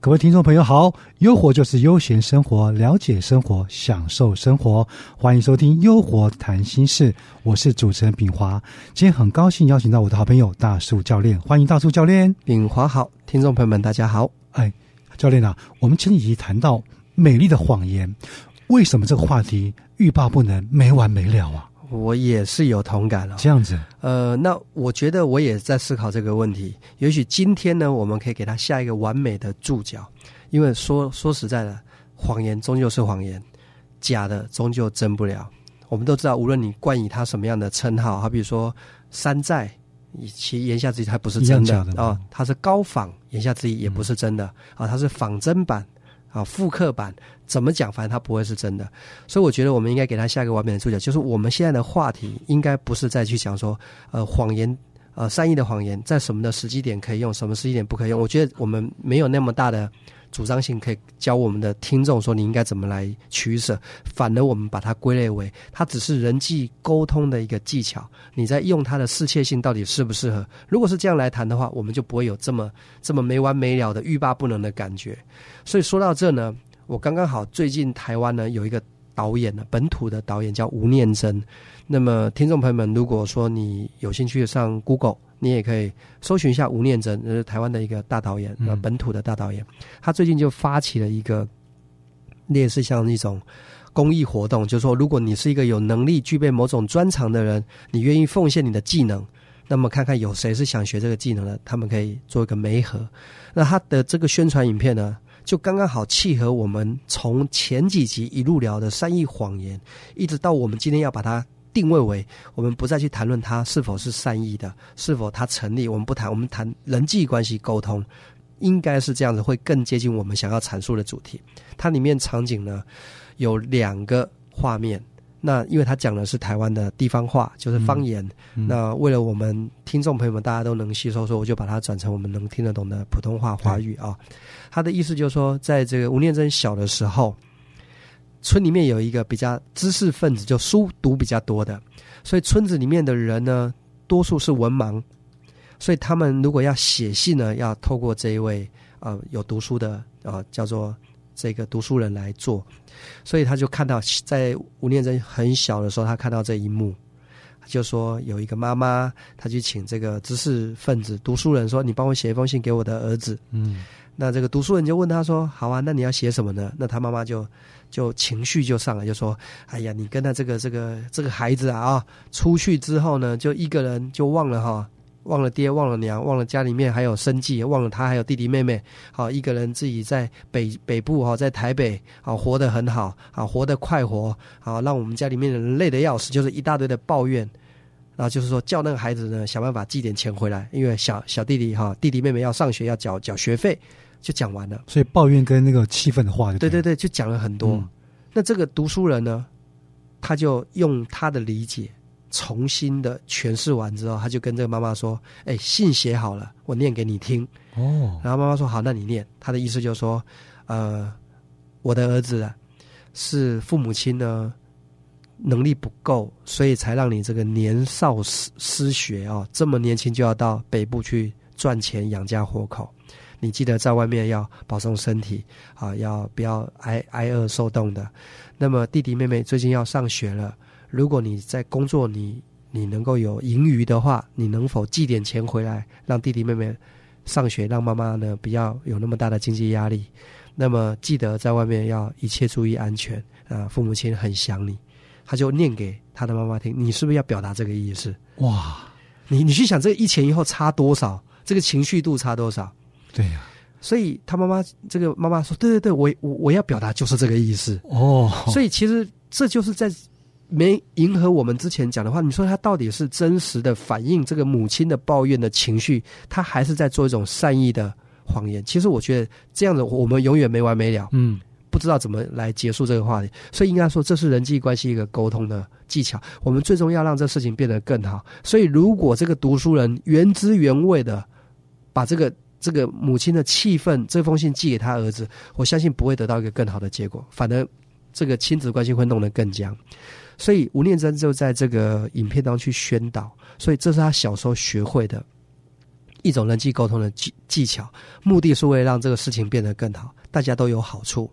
各位听众朋友好，优活就是悠闲生活，了解生活，享受生活，欢迎收听优活谈心事，我是主持人炳华。今天很高兴邀请到我的好朋友大树教练，欢迎大树教练。炳华好，听众朋友们大家好。哎，教练啊，我们前几集谈到美丽的谎言，为什么这个话题欲罢不能，没完没了啊？我也是有同感了。这样子，呃，那我觉得我也在思考这个问题。也许今天呢，我们可以给他下一个完美的注脚，因为说说实在的，谎言终究是谎言，假的终究真不了。我们都知道，无论你冠以他什么样的称号，好比说山寨，其言下之意他不是真的啊，他是高仿，言下之意也不是真的啊，他是仿真版。啊，复刻版怎么讲？反正它不会是真的，所以我觉得我们应该给他下一个完美的注脚，就是我们现在的话题应该不是再去讲说，呃，谎言，呃，善意的谎言在什么的时机点可以用，什么时机点不可以用？我觉得我们没有那么大的。主张性可以教我们的听众说你应该怎么来取舍，反而我们把它归类为它只是人际沟通的一个技巧。你在用它的适切性到底适不适合？如果是这样来谈的话，我们就不会有这么这么没完没了的欲罢不能的感觉。所以说到这呢，我刚刚好最近台湾呢有一个导演呢，本土的导演叫吴念真。那么听众朋友们，如果说你有兴趣上 Google。你也可以搜寻一下吴念真，是台湾的一个大导演，呃，本土的大导演。他最近就发起了一个类似像一种公益活动，就是说，如果你是一个有能力、具备某种专长的人，你愿意奉献你的技能，那么看看有谁是想学这个技能的，他们可以做一个媒合。那他的这个宣传影片呢，就刚刚好契合我们从前几集一路聊的善意谎言，一直到我们今天要把它。定位为我们不再去谈论它是否是善意的，是否它成立，我们不谈，我们谈人际关系沟通，应该是这样子，会更接近我们想要阐述的主题。它里面场景呢有两个画面，那因为他讲的是台湾的地方话，就是方言。那为了我们听众朋友们大家都能吸收，所以我就把它转成我们能听得懂的普通话华语啊。他的意思就是说，在这个吴念真小的时候。村里面有一个比较知识分子，就书读比较多的，所以村子里面的人呢，多数是文盲，所以他们如果要写信呢，要透过这一位呃有读书的啊叫做这个读书人来做，所以他就看到在吴念真很小的时候，他看到这一幕，就说有一个妈妈，他去请这个知识分子读书人说：“你帮我写一封信给我的儿子。”嗯，那这个读书人就问他说：“好啊，那你要写什么呢？”那他妈妈就。就情绪就上来，就说：“哎呀，你跟他这个这个这个孩子啊啊，出去之后呢，就一个人就忘了哈，忘了爹，忘了娘，忘了家里面还有生计，忘了他还有弟弟妹妹，好一个人自己在北北部哈，在台北啊，活得很好啊，活得快活。啊，让我们家里面的人累得要死，就是一大堆的抱怨，然后就是说叫那个孩子呢想办法寄点钱回来，因为小小弟弟哈，弟弟妹妹要上学要缴缴学费。”就讲完了，所以抱怨跟那个气愤的话，对对对，就讲了很多。那这个读书人呢，他就用他的理解重新的诠释完之后，他就跟这个妈妈说：“哎，信写好了，我念给你听。”哦，然后妈妈说：“好，那你念。”他的意思就是说：“呃，我的儿子是父母亲呢能力不够，所以才让你这个年少失失学哦，这么年轻就要到北部去赚钱养家活口。”你记得在外面要保重身体啊，要不要挨挨饿受冻的？那么弟弟妹妹最近要上学了，如果你在工作，你你能够有盈余的话，你能否寄点钱回来，让弟弟妹妹上学，让妈妈呢不要有那么大的经济压力？那么记得在外面要一切注意安全啊！父母亲很想你，他就念给他的妈妈听。你是不是要表达这个意思？哇！你你去想这个一前一后差多少？这个情绪度差多少？对呀，所以他妈妈这个妈妈说：“对对对，我我我要表达就是这个意思哦。”所以其实这就是在没迎合我们之前讲的话。你说他到底是真实的反映这个母亲的抱怨的情绪，他还是在做一种善意的谎言？其实我觉得这样子我们永远没完没了，嗯，不知道怎么来结束这个话题。所以应该说这是人际关系一个沟通的技巧。我们最终要让这事情变得更好。所以如果这个读书人原汁原味的把这个。这个母亲的气愤，这封信寄给他儿子，我相信不会得到一个更好的结果，反而这个亲子关系会弄得更僵。所以吴念真就在这个影片当中去宣导，所以这是他小时候学会的一种人际沟通的技技巧，目的是为了让这个事情变得更好，大家都有好处。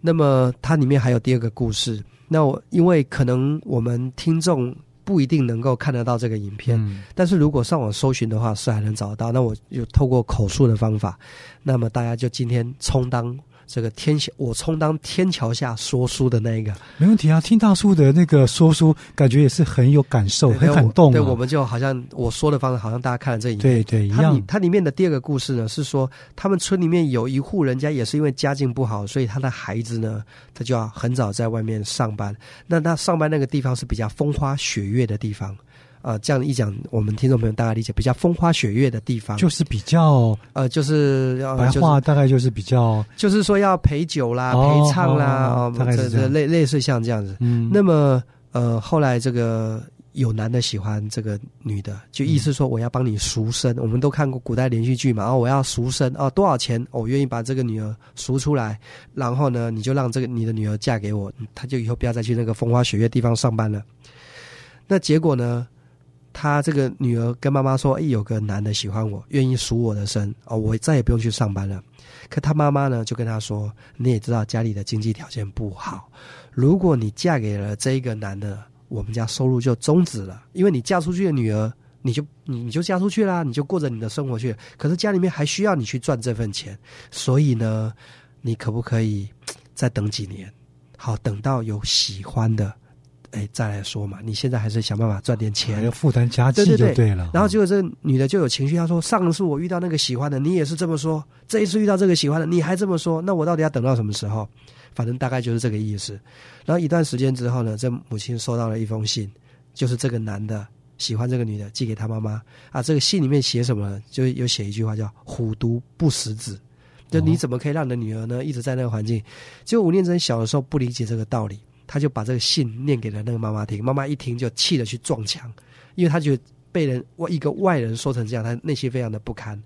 那么它里面还有第二个故事，那我因为可能我们听众不一定能够看得到这个影片，嗯但是如果上网搜寻的话，是还能找得到。那我就透过口述的方法，那么大家就今天充当这个天桥，我充当天桥下说书的那一个，没问题啊。听大叔的那个说书，感觉也是很有感受，对很感动、啊。对，我们就好像我说的方式，好像大家看了这影片。对对一样。它里面的第二个故事呢，是说他们村里面有一户人家也是因为家境不好，所以他的孩子呢，他就要很早在外面上班。那他上班那个地方是比较风花雪月的地方，呃，这样一讲，我们听众朋友大概理解，比较风花雪月的地方，就是比较呃，就是要白话，大概就是比较就是，说要陪酒啦、哦陪唱啦，大概是这样类类似像这样子。嗯，那么呃，后来这个有男的喜欢这个女的，就意思说我要帮你赎身。我们都看过古代连续剧嘛，然哦，我要赎身哦，多少钱？我愿意把这个女儿赎出来，然后呢，你就让这个你的女儿嫁给我，她就以后不要再去那个风花雪月地方上班了。那结果呢？他这个女儿跟妈妈说：“哎，有个男的喜欢我，愿意赎我的身哦，我再也不用去上班了。”可他妈妈呢，就跟他说：“你也知道家里的经济条件不好，如果你嫁给了这一个男的，我们家收入就终止了，因为你嫁出去的女儿，你就你你就嫁出去啦，你就过着你的生活去。可是家里面还需要你去赚这份钱，所以呢，你可不可以再等几年？好，等到有喜欢的，哎，再来说嘛。你现在还是想办法赚点钱，要负担家计对对对就对了。然后结果这个女的就有情绪，她说：“上次我遇到那个喜欢的，你也是这么说；这一次遇到这个喜欢的，你还这么说，那我到底要等到什么时候？”反正大概就是这个意思。然后一段时间之后呢，这母亲收到了一封信，就是这个男的喜欢这个女的，寄给他妈妈啊。这个信里面写什么？就有写一句话叫“虎毒不食子”，就你怎么可以让你的女儿呢一直在那个环境？结果吴念真小的时候不理解这个道理，他就把这个信念给了那个妈妈听，妈妈一听就气得去撞墙，因为他觉得被人外一个外人说成这样，他内心非常的不堪。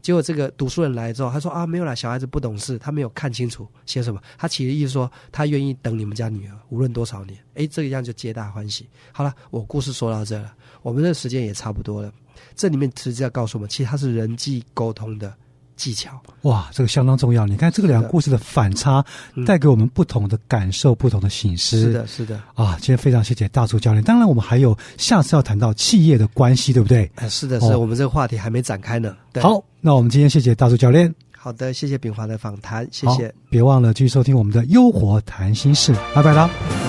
结果这个读书人来之后，他说啊，没有啦，小孩子不懂事，他没有看清楚写什么。他其实意思说，他愿意等你们家女儿，无论多少年。诶，这个样就皆大欢喜。好了，我故事说到这了，我们的时间也差不多了。这里面实际要告诉我们，其实它是人际沟通的技巧。哇，这个相当重要。你看这个两个故事的反差，嗯带给我们不同的感受、不同的醒思。是的，是的，啊，今天非常谢谢大柱教练。当然，我们还有下次要谈到企业的关系，对不对？哎，是的，是的，哦我们这个话题还没展开呢。对，好，那我们今天谢谢大柱教练，好的，谢谢炳华的访谈，谢谢。别忘了继续收听我们的《优活谈心事》，拜拜啦。拜